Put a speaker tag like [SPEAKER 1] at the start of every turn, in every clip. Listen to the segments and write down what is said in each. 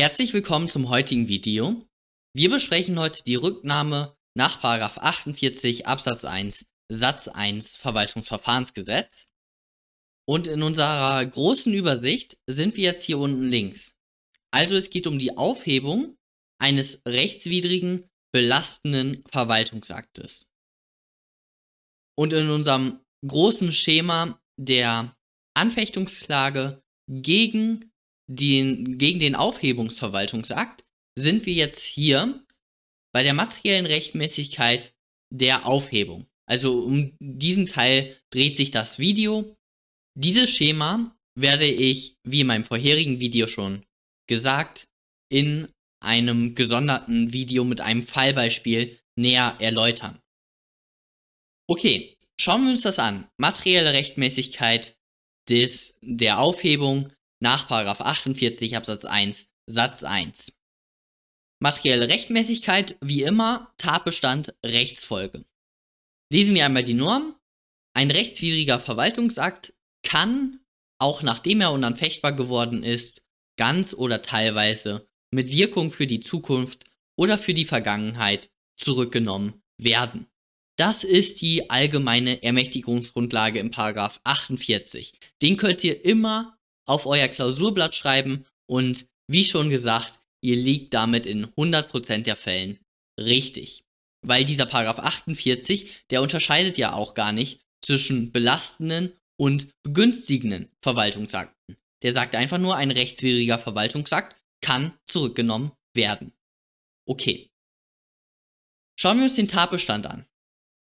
[SPEAKER 1] Herzlich willkommen zum heutigen Video. Wir besprechen heute die Rücknahme nach 48 Absatz 1 Satz 1 Verwaltungsverfahrensgesetz. Und in unserer großen Übersicht sind wir jetzt hier unten links. Also es geht um die Aufhebung eines rechtswidrigen, belastenden Verwaltungsaktes. Und in unserem großen Schema der Anfechtungsklage gegen den, gegen den Aufhebungsverwaltungsakt sind wir jetzt hier bei der materiellen Rechtmäßigkeit der Aufhebung. Also um diesen Teil dreht sich das Video. Dieses Schema werde ich, wie in meinem vorherigen Video schon gesagt, in einem gesonderten Video mit einem Fallbeispiel näher erläutern. Okay, schauen wir uns das an. Materielle Rechtmäßigkeit des, der Aufhebung nach 48 Absatz 1 Satz 1. Materielle Rechtmäßigkeit, wie immer, Tatbestand, Rechtsfolge. Lesen wir einmal die Norm. Ein rechtswidriger Verwaltungsakt kann, auch nachdem er unanfechtbar geworden ist, ganz oder teilweise mit Wirkung für die Zukunft oder für die Vergangenheit zurückgenommen werden. Das ist die allgemeine Ermächtigungsgrundlage im Paragraph 48. Den könnt ihr immer auf euer Klausurblatt schreiben und wie schon gesagt, ihr liegt damit in 100% der Fällen richtig. Weil dieser Paragraph 48, der unterscheidet ja auch gar nicht zwischen belastenden und begünstigenden Verwaltungsakten. Der sagt einfach nur, ein rechtswidriger Verwaltungsakt kann zurückgenommen werden. Okay. Schauen wir uns den Tatbestand an.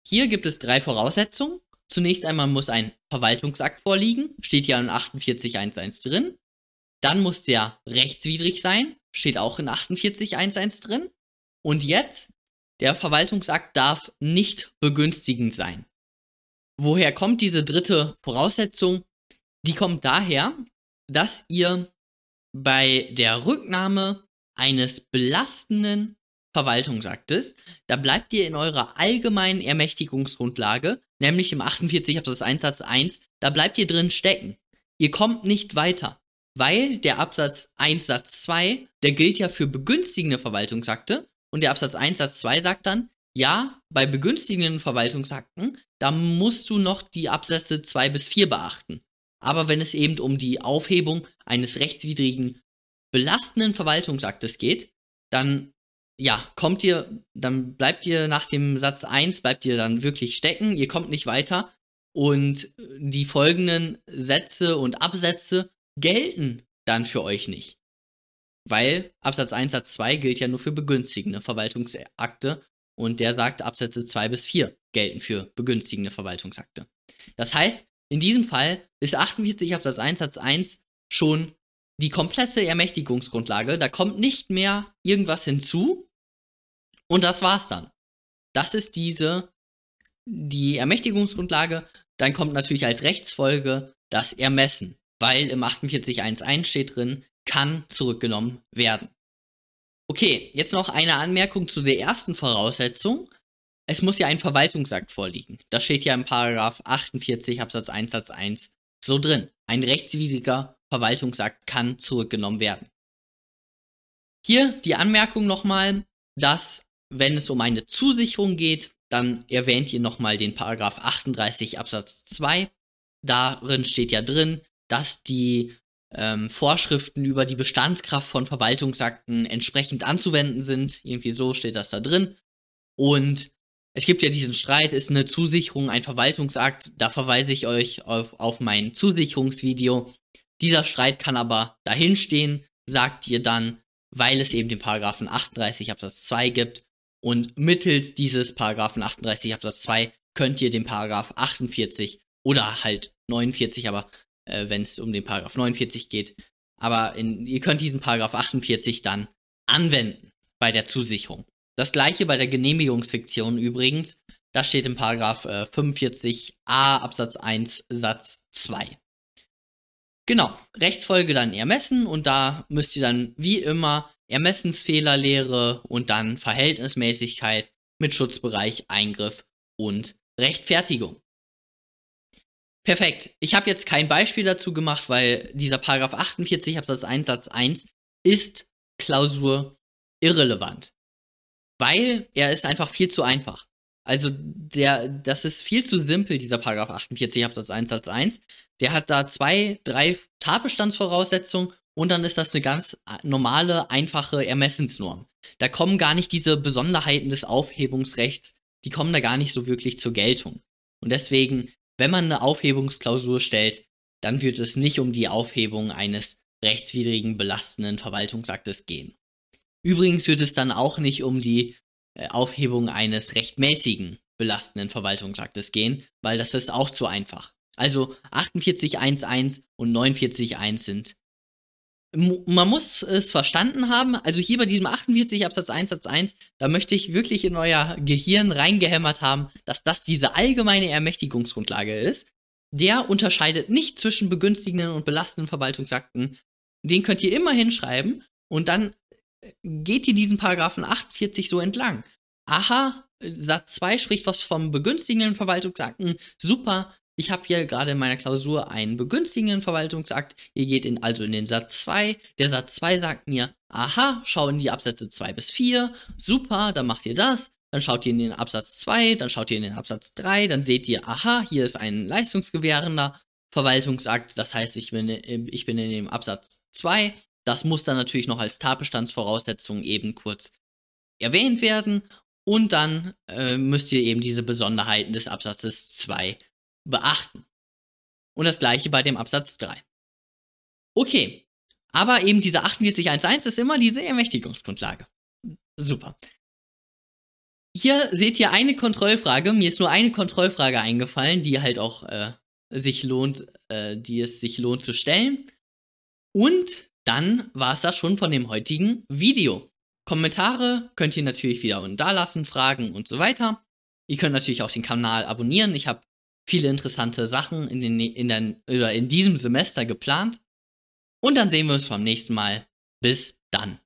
[SPEAKER 1] Hier gibt es drei Voraussetzungen. Zunächst einmal muss ein Verwaltungsakt vorliegen, steht ja in 48.1.1 drin. Dann muss der rechtswidrig sein, steht auch in 48.1.1 drin. Und jetzt, der Verwaltungsakt darf nicht begünstigend sein. Woher kommt diese dritte Voraussetzung? Die kommt daher, dass ihr bei der Rücknahme eines belastenden Verwaltungsaktes, da bleibt ihr in eurer allgemeinen Ermächtigungsgrundlage, nämlich im 48 Absatz 1 Satz 1, da bleibt ihr drin stecken. Ihr kommt nicht weiter, weil der Absatz 1 Satz 2, der gilt ja für begünstigende Verwaltungsakte und der Absatz 1 Satz 2 sagt dann, ja, bei begünstigenden Verwaltungsakten, da musst du noch die Absätze 2 bis 4 beachten. Aber wenn es eben um die Aufhebung eines rechtswidrigen belastenden Verwaltungsaktes geht, dann ja, kommt ihr, dann bleibt ihr nach dem Satz 1, bleibt ihr dann wirklich stecken, ihr kommt nicht weiter und die folgenden Sätze und Absätze gelten dann für euch nicht. Weil Absatz 1, Satz 2 gilt ja nur für begünstigende Verwaltungsakte und der sagt, Absätze 2 bis 4 gelten für begünstigende Verwaltungsakte. Das heißt, in diesem Fall ist 48 Absatz 1, Satz 1 schon die komplette Ermächtigungsgrundlage. Da kommt nicht mehr irgendwas hinzu, und das war's dann. Das ist diese, die Ermächtigungsgrundlage. Dann kommt natürlich als Rechtsfolge das Ermessen, weil im 48.1.1 steht drin, kann zurückgenommen werden. Okay, jetzt noch eine Anmerkung zu der ersten Voraussetzung. Es muss ja ein Verwaltungsakt vorliegen. Das steht ja im Paragraph 48 Absatz 1 Satz 1 so drin. Ein rechtswidriger Verwaltungsakt kann zurückgenommen werden. Hier die Anmerkung nochmal, dass wenn es um eine Zusicherung geht, dann erwähnt ihr nochmal den Paragraph 38 Absatz 2. Darin steht ja drin, dass die ähm, Vorschriften über die Bestandskraft von Verwaltungsakten entsprechend anzuwenden sind. Irgendwie so steht das da drin. Und es gibt ja diesen Streit, ist eine Zusicherung ein Verwaltungsakt? Da verweise ich euch auf, auf mein Zusicherungsvideo. Dieser Streit kann aber dahinstehen, sagt ihr dann, weil es eben den Paragraphen 38 Absatz 2 gibt und mittels dieses Paragraphen 38 Absatz 2 könnt ihr den Paragraph 48 oder halt 49, aber äh, wenn es um den Paragraph 49 geht, aber in, ihr könnt diesen Paragraph 48 dann anwenden bei der Zusicherung. Das gleiche bei der Genehmigungsfiktion übrigens. Das steht im Paragraph äh, 45a Absatz 1 Satz 2. Genau, Rechtsfolge dann ermessen und da müsst ihr dann wie immer Ermessensfehlerlehre und dann Verhältnismäßigkeit mit Schutzbereich, Eingriff und Rechtfertigung. Perfekt. Ich habe jetzt kein Beispiel dazu gemacht, weil dieser Paragraph 48 Absatz 1 Satz 1 ist Klausur irrelevant. Weil er ist einfach viel zu einfach. Also der, das ist viel zu simpel, dieser Paragraph 48 Absatz 1 Satz 1. Der hat da zwei, drei Tatbestandsvoraussetzungen und dann ist das eine ganz normale, einfache Ermessensnorm. Da kommen gar nicht diese Besonderheiten des Aufhebungsrechts, die kommen da gar nicht so wirklich zur Geltung. Und deswegen, wenn man eine Aufhebungsklausur stellt, dann wird es nicht um die Aufhebung eines rechtswidrigen belastenden Verwaltungsaktes gehen. Übrigens wird es dann auch nicht um die äh, Aufhebung eines rechtmäßigen belastenden Verwaltungsaktes gehen, weil das ist auch zu einfach. Also 48.1.1 und 49.1 sind. Man muss es verstanden haben, also hier bei diesem 48 Absatz 1 Satz 1, da möchte ich wirklich in euer Gehirn reingehämmert haben, dass das diese allgemeine Ermächtigungsgrundlage ist. Der unterscheidet nicht zwischen begünstigenden und belastenden Verwaltungsakten. Den könnt ihr immer hinschreiben und dann geht ihr diesen Paragraphen 48 so entlang. Aha, Satz 2 spricht was vom begünstigenden Verwaltungsakten. Super, ich habe hier gerade in meiner Klausur einen begünstigenden Verwaltungsakt. Ihr geht in, also in den Satz 2. Der Satz 2 sagt mir, aha, schau in die Absätze 2 bis 4. Super, dann macht ihr das. Dann schaut ihr in den Absatz 2, dann schaut ihr in den Absatz 3, dann seht ihr, aha, hier ist ein leistungsgewährender Verwaltungsakt. Das heißt, ich bin, ich bin in dem Absatz 2 das muss dann natürlich noch als Tatbestandsvoraussetzung eben kurz erwähnt werden. Und dann äh, müsst ihr eben diese Besonderheiten des Absatzes 2 beachten. Und das gleiche bei dem Absatz 3. Okay. Aber eben diese 48.1.1 ist immer diese Ermächtigungsgrundlage. Super. Hier seht ihr eine Kontrollfrage. Mir ist nur eine Kontrollfrage eingefallen, die halt auch äh, sich lohnt, äh, die es sich lohnt zu stellen. Und dann war es das schon von dem heutigen Video. Kommentare könnt ihr natürlich wieder unten da lassen, Fragen und so weiter. Ihr könnt natürlich auch den Kanal abonnieren. Ich habe viele interessante Sachen in, den, in, den, oder in diesem Semester geplant. Und dann sehen wir uns beim nächsten Mal. Bis dann.